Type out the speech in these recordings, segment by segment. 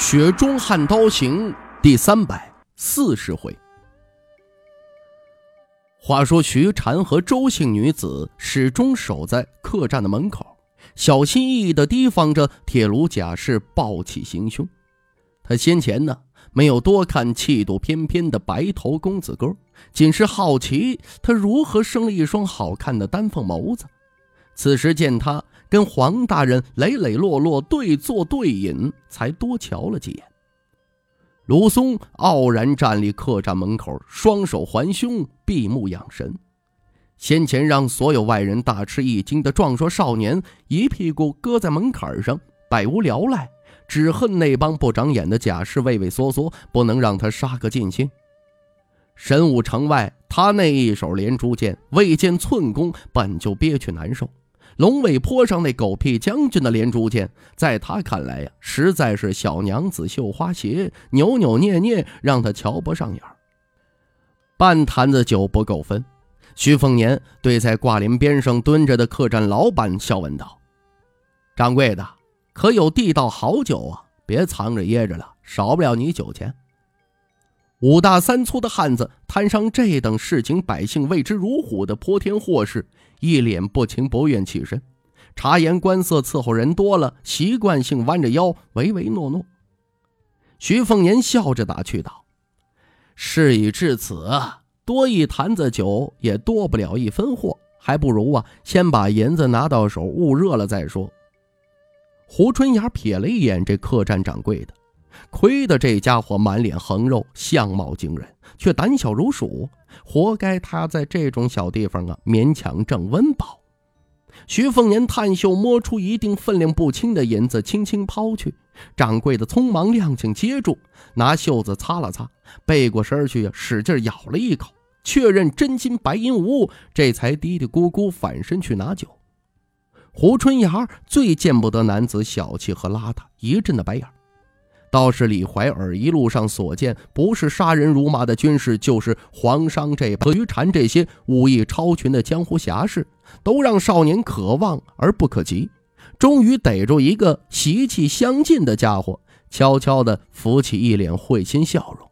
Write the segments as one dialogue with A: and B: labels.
A: 雪中悍刀行》第三百四十回。话说徐禅和周姓女子始终守在客栈的门口，小心翼翼的提防着铁炉贾氏暴起行凶。他先前呢没有多看气度翩翩的白头公子哥。仅是好奇他如何生了一双好看的丹凤眸子。此时见他跟黄大人磊磊落落对坐对饮，才多瞧了几眼。卢松傲然站立客栈门口，双手环胸，闭目养神。先前让所有外人大吃一惊的壮硕少年，一屁股搁在门槛上，百无聊赖，只恨那帮不长眼的甲士畏畏缩缩，不能让他杀个尽兴。神武城外，他那一手连珠箭未见寸功，本就憋屈难受。龙尾坡上那狗屁将军的连珠箭，在他看来呀，实在是小娘子绣花鞋，扭扭捏捏，让他瞧不上眼。半坛子酒不够分，徐凤年对在挂帘边上蹲着的客栈老板笑问道：“掌柜的，可有地道好酒啊？别藏着掖着了，少不了你酒钱。”五大三粗的汉子摊上这等事情，百姓为之如虎的泼天祸事，一脸不情不愿起身，察言观色伺候人多了，习惯性弯着腰唯唯诺诺。徐凤年笑着打趣道：“事已至此，多一坛子酒也多不了一分货，还不如啊，先把银子拿到手，捂热了再说。”胡春芽瞥了一眼这客栈掌柜的。亏得这家伙满脸横肉，相貌惊人，却胆小如鼠，活该他在这种小地方啊勉强挣温饱。徐凤年探袖摸出一锭分量不轻的银子，轻轻抛去。掌柜的匆忙亮颈接住，拿袖子擦了擦，背过身去使劲咬了一口，确认真金白银无误，这才嘀嘀咕咕反身去拿酒。胡春芽最见不得男子小气和邋遢，一阵的白眼。倒是李怀尔一路上所见，不是杀人如麻的军士，就是黄商这帮于禅这些武艺超群的江湖侠士，都让少年可望而不可及。终于逮住一个习气相近的家伙，悄悄地浮起一脸会心笑容，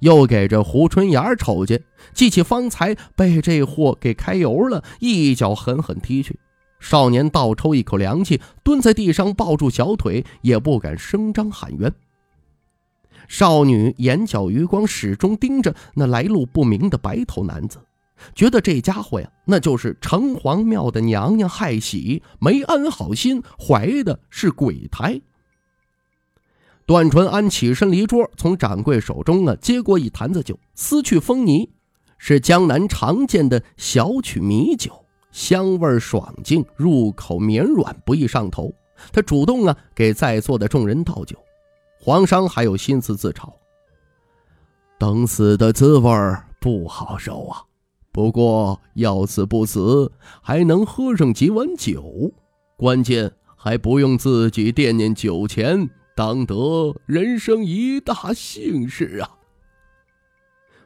A: 又给这胡春芽瞅见，记起方才被这货给揩油了，一脚狠狠踢去。少年倒抽一口凉气，蹲在地上抱住小腿，也不敢声张喊冤。少女眼角余光始终盯着那来路不明的白头男子，觉得这家伙呀，那就是城隍庙的娘娘害喜，没安好心，怀的是鬼胎。段纯安起身离桌，从掌柜手中啊接过一坛子酒，撕去封泥，是江南常见的小曲米酒，香味爽净，入口绵软，不易上头。他主动啊给在座的众人倒酒。皇商还有心思自嘲，等死的滋味不好受啊！不过要死不死，还能喝上几碗酒，关键还不用自己惦念酒钱，当得人生一大幸事啊！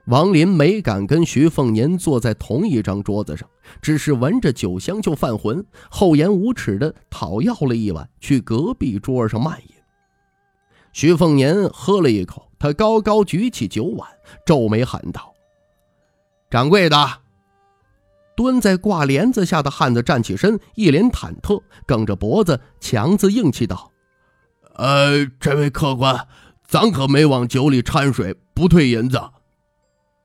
A: 王林没敢跟徐凤年坐在同一张桌子上，只是闻着酒香就犯浑，厚颜无耻的讨要了一碗，去隔壁桌上慢饮。徐凤年喝了一口，他高高举起酒碗，皱眉喊道：“掌柜的！”蹲在挂帘子下的汉子站起身，一脸忐忑，梗着脖子，强自硬气道：“
B: 呃，这位客官，咱可没往酒里掺水，不退银子。”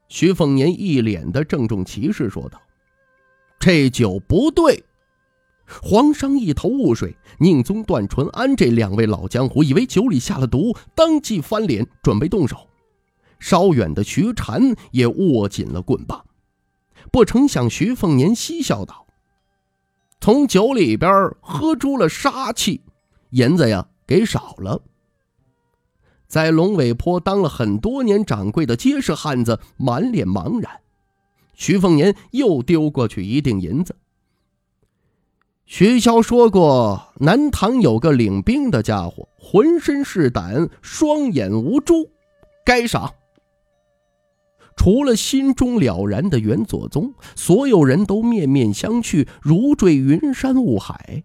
A: 徐凤年一脸的郑重其事说道：“这酒不对。”黄商一头雾水，宁宗、段纯安这两位老江湖以为酒里下了毒，当即翻脸准备动手。稍远的徐禅也握紧了棍棒，不成想徐凤年嬉笑道：“从酒里边喝出了杀气，银子呀给少了。”在龙尾坡当了很多年掌柜的结实汉子满脸茫然。徐凤年又丢过去一锭银子。徐骁说过，南唐有个领兵的家伙，浑身是胆，双眼无珠，该杀。除了心中了然的元左宗，所有人都面面相觑，如坠云山雾海。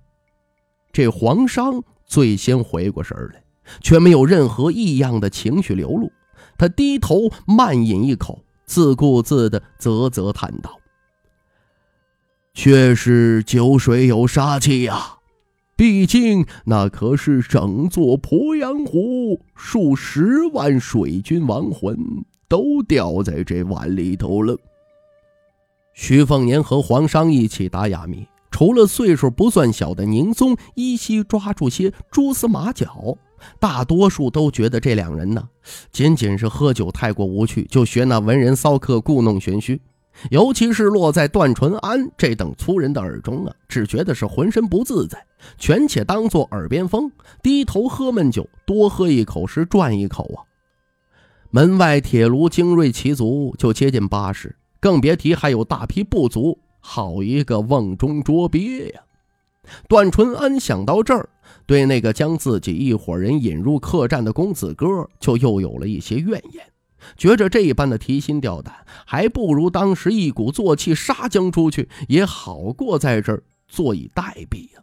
A: 这黄商最先回过神来，却没有任何异样的情绪流露。他低头慢饮一口，自顾自的啧啧叹道。
B: 却是酒水有杀气呀，毕竟那可是整座鄱阳湖数十万水军亡魂都掉在这碗里头了。
A: 徐凤年和黄商一起打哑谜，除了岁数不算小的宁宗依稀抓住些蛛丝马脚，大多数都觉得这两人呢，仅仅是喝酒太过无趣，就学那文人骚客故弄玄虚。尤其是落在段淳安这等粗人的耳中啊，只觉得是浑身不自在，全且当做耳边风，低头喝闷酒，多喝一口是赚一口啊。门外铁炉精锐骑卒就接近八十，更别提还有大批部族，好一个瓮中捉鳖呀！段淳安想到这儿，对那个将自己一伙人引入客栈的公子哥，就又有了一些怨言。觉着这一般的提心吊胆，还不如当时一鼓作气杀将出去，也好过在这儿坐以待毙呀。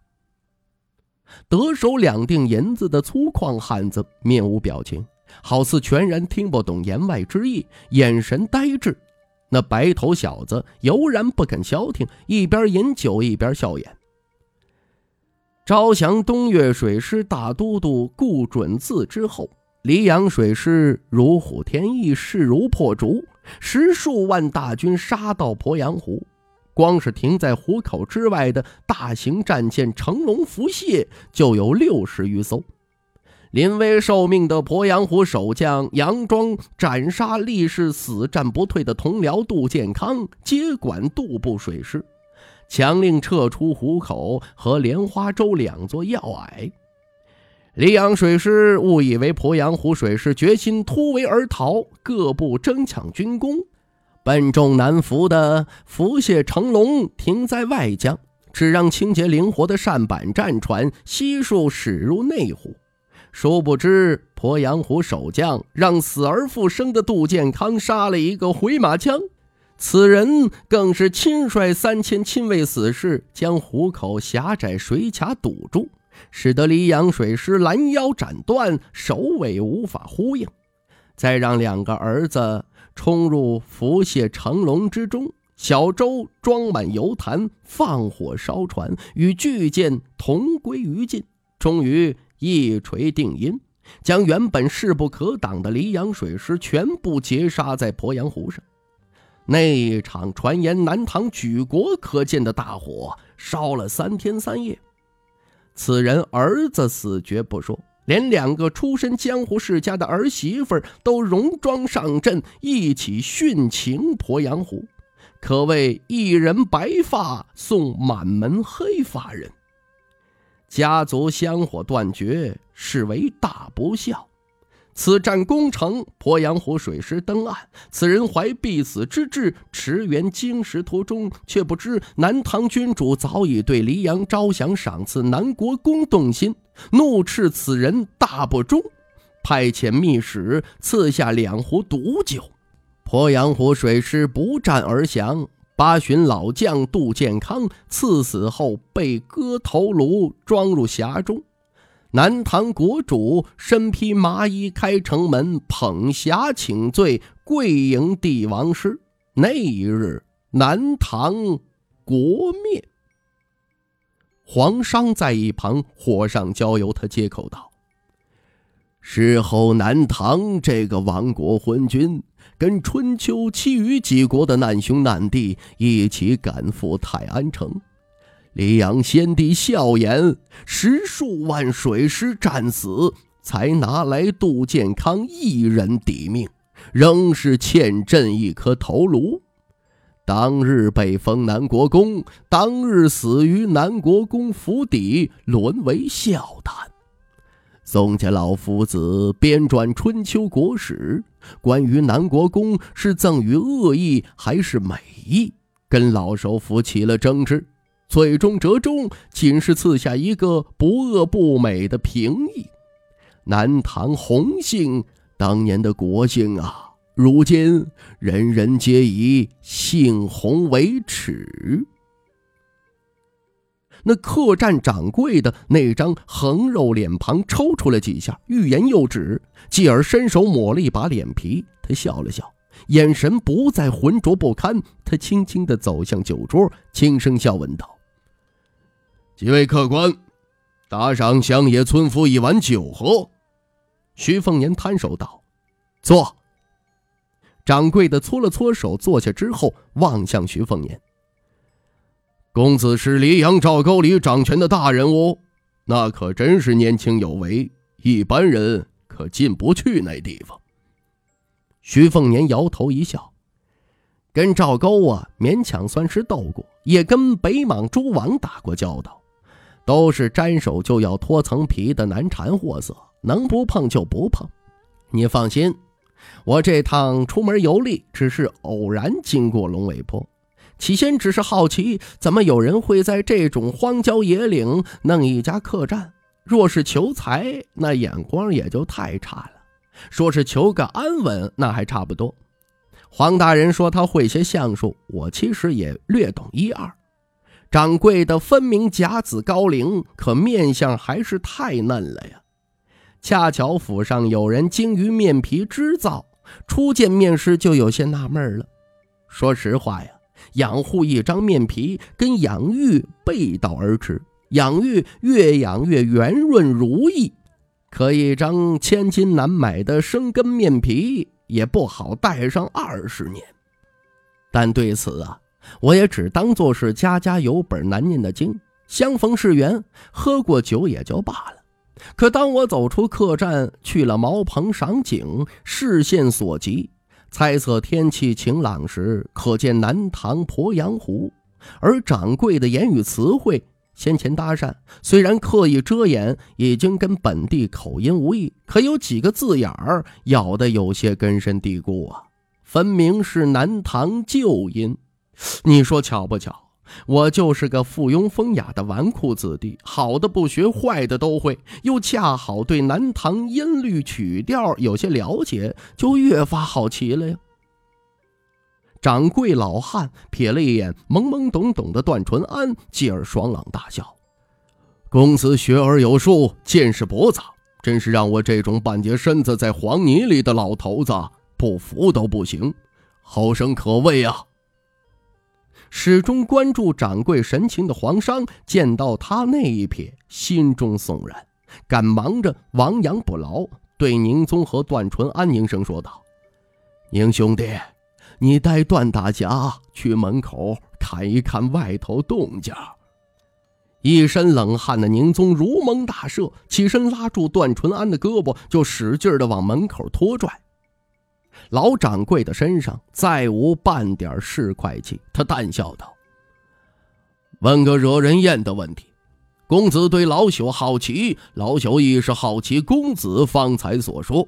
A: 得手两锭银子的粗犷汉子面无表情，好似全然听不懂言外之意，眼神呆滞。那白头小子悠然不肯消停，一边饮酒一边笑言：“招降东岳水师大都督顾准字之后。”黎阳水师如虎添翼，势如破竹，十数万大军杀到鄱阳湖，光是停在湖口之外的大型战舰“成龙”“福蟹”就有六十余艘。临危受命的鄱阳湖守将杨庄斩杀力士死战不退的同僚杜建康，接管渡部水师，强令撤出湖口和莲花洲两座要隘。溧阳水师误以为鄱阳湖水师决心突围而逃，各部争抢军功，笨重难扶的浮蟹成龙停在外江，只让清洁灵活的扇板战船悉数驶入内湖。殊不知，鄱阳湖守将让死而复生的杜建康杀了一个回马枪，此人更是亲率三千亲卫死士，将湖口狭窄水卡堵住。使得黎阳水师拦腰斩断，首尾无法呼应。再让两个儿子冲入浮蟹成龙之中，小舟装满油坛，放火烧船，与巨舰同归于尽。终于一锤定音，将原本势不可挡的黎阳水师全部截杀在鄱阳湖上。那一场传言南唐举国可见的大火，烧了三天三夜。此人儿子死绝不说，连两个出身江湖世家的儿媳妇都戎装上阵，一起殉情鄱阳湖，可谓一人白发送满门黑发人。家族香火断绝，是为大不孝。此战攻城，鄱阳湖水师登岸。此人怀必死之志，驰援京师途中，却不知南唐君主早已对黎阳招降赏赐南国公动心，怒斥此人大不忠，派遣密使赐下两壶毒酒。鄱阳湖水师不战而降，八旬老将杜建康赐死后被割头颅，装入匣中。南唐国主身披麻衣开城门，捧匣请罪，跪迎帝王师。那一日，南唐国灭。黄商在一旁火上浇油，他接口道：“事后，南唐这个亡国昏君，跟春秋其余几国的难兄难弟一起赶赴泰安城。”黎阳先帝笑言：“十数万水师战死，才拿来杜建康一人抵命，仍是欠朕一颗头颅。当日被封南国公，当日死于南国公府邸，沦为笑谈。宋家老夫子编撰《春秋国史》，关于南国公是赠予恶意还是美意，跟老首府起了争执，最终折中，仅是赐下一个不恶不美的评议。南唐洪姓当年的国姓啊，如今人人皆以姓洪为耻。那客栈掌柜的那张横肉脸庞抽搐了几下，欲言又止，继而伸手抹了一把脸皮。他笑了笑，眼神不再浑浊不堪。他轻轻地走向酒桌，轻声笑问道：“几位客官，打赏乡野村夫一碗酒喝。”徐凤年摊手道：“坐。”掌柜的搓了搓手，坐下之后望向徐凤年。公子是黎阳赵沟里掌权的大人物，那可真是年轻有为，一般人可进不去那地方。徐凤年摇头一笑，跟赵沟啊勉强算是斗过，也跟北莽诸王打过交道，都是沾手就要脱层皮的难缠货色，能不碰就不碰。你放心，我这趟出门游历只是偶然经过龙尾坡。起先只是好奇，怎么有人会在这种荒郊野岭弄一家客栈？若是求财，那眼光也就太差了；说是求个安稳，那还差不多。黄大人说他会些相术，我其实也略懂一二。掌柜的分明甲子高龄，可面相还是太嫩了呀。恰巧府上有人精于面皮织造，初见面时就有些纳闷了。说实话呀。养护一张面皮跟养玉背道而驰，养玉越养越圆润如意，可一张千金难买的生根面皮也不好戴上二十年。但对此啊，我也只当做是家家有本难念的经，相逢是缘，喝过酒也就罢了。可当我走出客栈，去了茅棚赏景，视线所及。猜测天气晴朗时，可见南塘鄱阳湖。而掌柜的言语词汇，先前搭讪虽然刻意遮掩，已经跟本地口音无异，可有几个字眼儿咬得有些根深蒂固啊，分明是南唐旧音。你说巧不巧？我就是个附庸风雅的纨绔子弟，好的不学，坏的都会，又恰好对南唐音律曲调有些了解，就越发好奇了呀。掌柜老汉瞥了一眼懵懵懂懂的段纯安，继而爽朗大笑：“公子学而有术，见识博杂，真是让我这种半截身子在黄泥里的老头子不服都不行，后生可畏啊！”始终关注掌柜神情的黄商见到他那一瞥，心中悚然，赶忙着亡羊补牢，对宁宗和段纯安凝声说道：“宁兄弟，你带段大侠去门口看一看外头动静。”一身冷汗的宁宗如蒙大赦，起身拉住段纯安的胳膊，就使劲的往门口拖拽。老掌柜的身上再无半点市侩气，他淡笑道：“问个惹人厌的问题，公子对老朽好奇，老朽亦是好奇公子方才所说，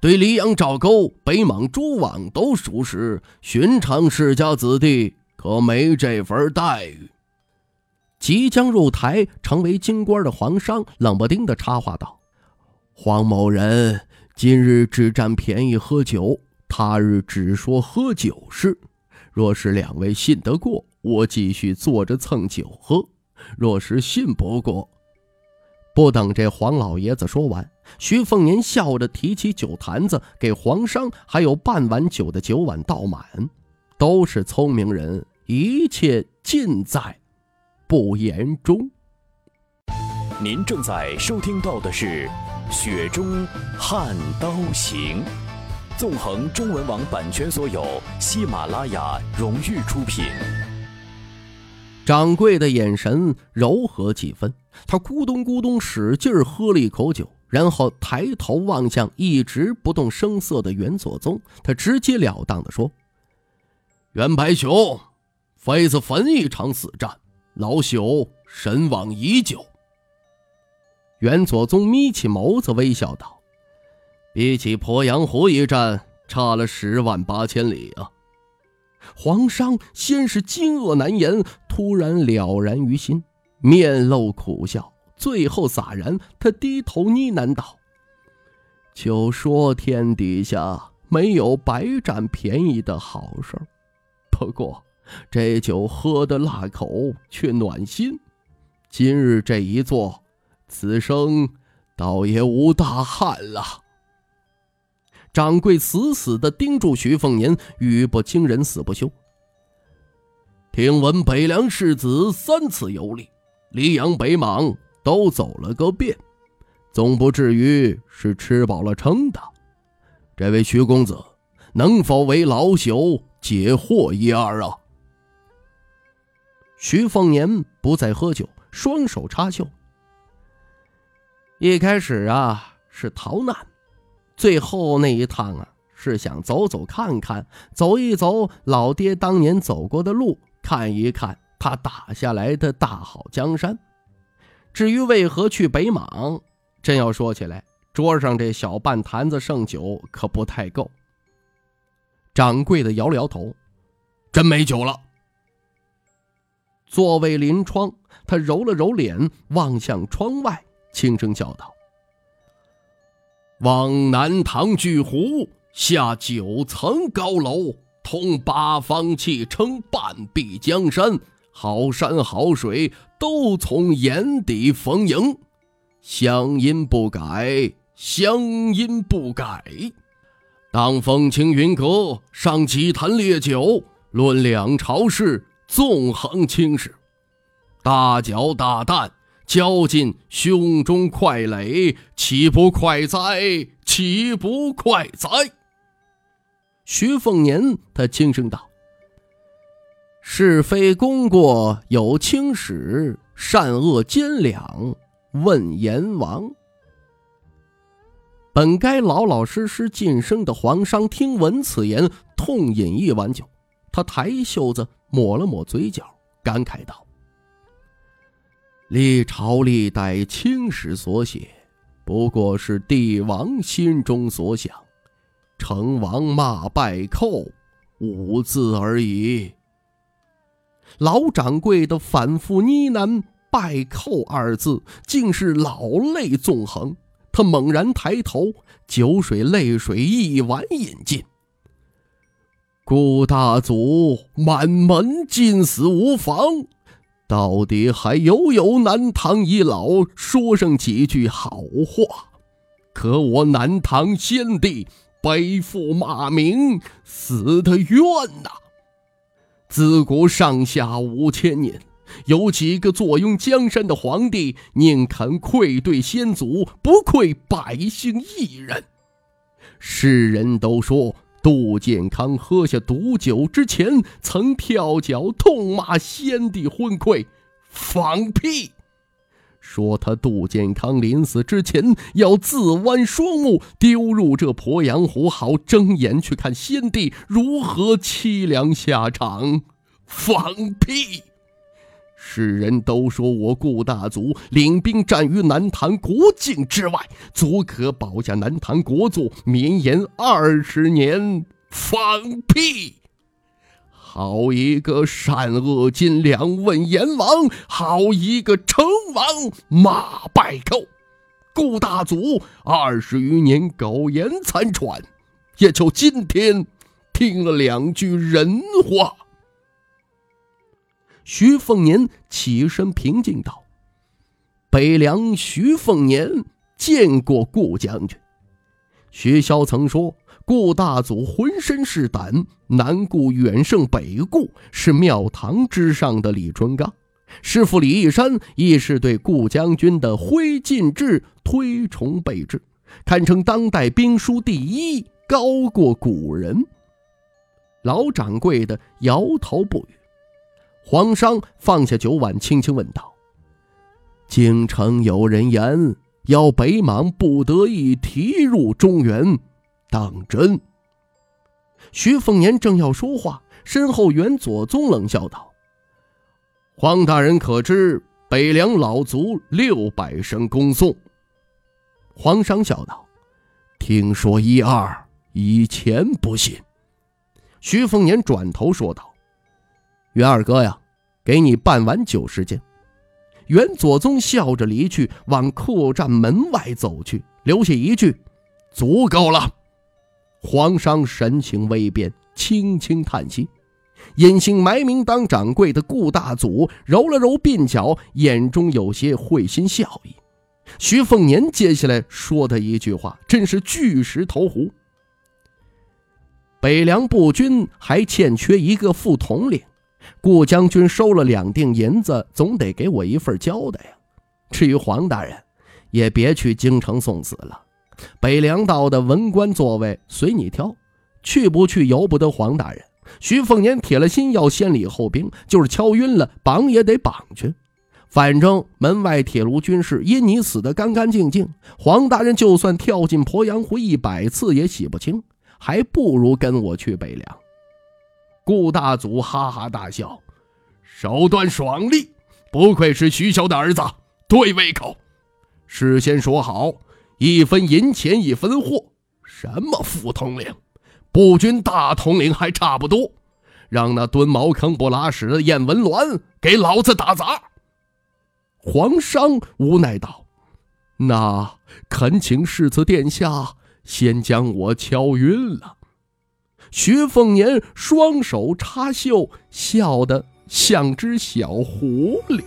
A: 对黎阳赵沟、北莽诸王都熟识，寻常世家子弟可没这份待遇。”即将入台成为京官的黄商冷不丁的插话道：“黄某人今日只占便宜喝酒。”他日只说喝酒事，若是两位信得过，我继续坐着蹭酒喝；若是信不过，不等这黄老爷子说完，徐凤年笑着提起酒坛子，给黄商还有半碗酒的酒碗倒满。都是聪明人，一切尽在不言中。
C: 您正在收听到的是《雪中悍刀行》。纵横中文网版权所有，喜马拉雅荣誉出品。
D: 掌柜的眼神柔和几分，他咕咚咕咚使劲喝了一口酒，然后抬头望向一直不动声色的袁左宗，他直截了当的说：“袁白熊，非子坟一场死战，老朽神往已久。”
A: 元左宗眯起眸子，微笑道：“比起鄱阳湖一战，差了十万八千里啊！”黄商先是惊愕难言，突然了然于心，面露苦笑，最后洒然。他低头呢喃道：“就说天底下没有白占便宜的好事不过这酒喝的辣口，却暖心。今日这一坐。”此生倒也无大憾了。掌柜死死的盯住徐凤年，语不惊人死不休。听闻北凉世子三次游历，黎阳北莽都走了个遍，总不至于是吃饱了撑的。这位徐公子，能否为老朽解惑一二啊？徐凤年不再喝酒，双手插袖。一开始啊是逃难，最后那一趟啊是想走走看看，走一走老爹当年走过的路，看一看他打下来的大好江山。至于为何去北莽，真要说起来，桌上这小半坛子剩酒可不太够。掌柜的摇了摇头，真没酒了。座位临窗，他揉了揉脸，望向窗外。轻声叫道：“往南唐巨湖下九层高楼，通八方气，称半壁江山。好山好水都从眼底逢迎，乡音不改，乡音不改。当风轻云阁，上几坛烈酒，论两朝事，纵横青史。大脚大蛋。”交进胸中快垒，岂不快哉？岂不快哉？徐凤年他轻声道：“是非功过有清史，善恶兼两问阎王。”本该老老实实晋升的皇商，听闻此言，痛饮一碗酒。他抬袖子抹了抹嘴角，感慨道。历朝历代青史所写，不过是帝王心中所想，成王骂败寇五字而已。老掌柜的反复呢喃“败寇”二字，竟是老泪纵横。他猛然抬头，酒水泪水一碗饮尽。顾大祖满门尽死无妨。到底还有有南唐遗老说上几句好话，可我南唐先帝背负骂名，死得冤呐！自古上下五千年，有几个坐拥江山的皇帝宁肯愧对先祖，不愧百姓一人？世人都说。杜建康喝下毒酒之前，曾跳脚痛骂先帝昏聩，放屁！说他杜建康临死之前要自剜双目，丢入这鄱阳湖，好睁眼去看先帝如何凄凉下场，放屁！世人都说我顾大祖领兵战于南唐国境之外，足可保下南唐国祚绵延二十年。放屁！好一个善恶金两问阎王，好一个成王骂败寇！顾大祖二十余年苟延残喘，也就今天听了两句人话。徐凤年起身平静道：“北凉徐凤年见过顾将军。徐骁曾说，顾大祖浑身是胆，南顾远胜北顾，是庙堂之上的李淳罡。师傅李义山亦是对顾将军的挥进制推崇备至，堪称当代兵书第一，高过古人。”老掌柜的摇头不语。黄商放下酒碗，轻轻问道：“京城有人言，要北莽不得已提入中原，当真？”徐凤年正要说话，身后元左宗冷笑道：“黄大人可知，北凉老族六百声恭送，
B: 皇商笑道：“听说一二，以前不信。”
A: 徐凤年转头说道：“袁二哥呀，给你半碗酒时间。”袁左宗笑着离去，往客栈门外走去，留下一句：“足够了。”皇上神情微变，轻轻叹息。隐姓埋名当掌柜的顾大祖揉了揉鬓角，眼中有些会心笑意。徐凤年接下来说的一句话，真是巨石投湖。北凉步军还欠缺一个副统领，顾将军收了两锭银子，总得给我一份交代呀。至于黄大人，也别去京城送死了。北凉道的文官座位随你挑，去不去由不得黄大人。徐凤年铁了心要先礼后兵，就是敲晕了，绑也得绑去。反正门外铁炉军士因你死得干干净净，黄大人就算跳进鄱阳湖一百次也洗不清，还不如跟我去北凉。顾大祖哈哈大笑，手段爽利，不愧是徐骁的儿子，对胃口。事先说好，一分银钱一分货，什么副统领？步军大统领还差不多，让那蹲茅坑不拉屎的燕文鸾给老子打杂。皇商无奈道：“那恳请世子殿下先将我敲晕了。”徐凤年双手插袖，笑得像只小狐狸。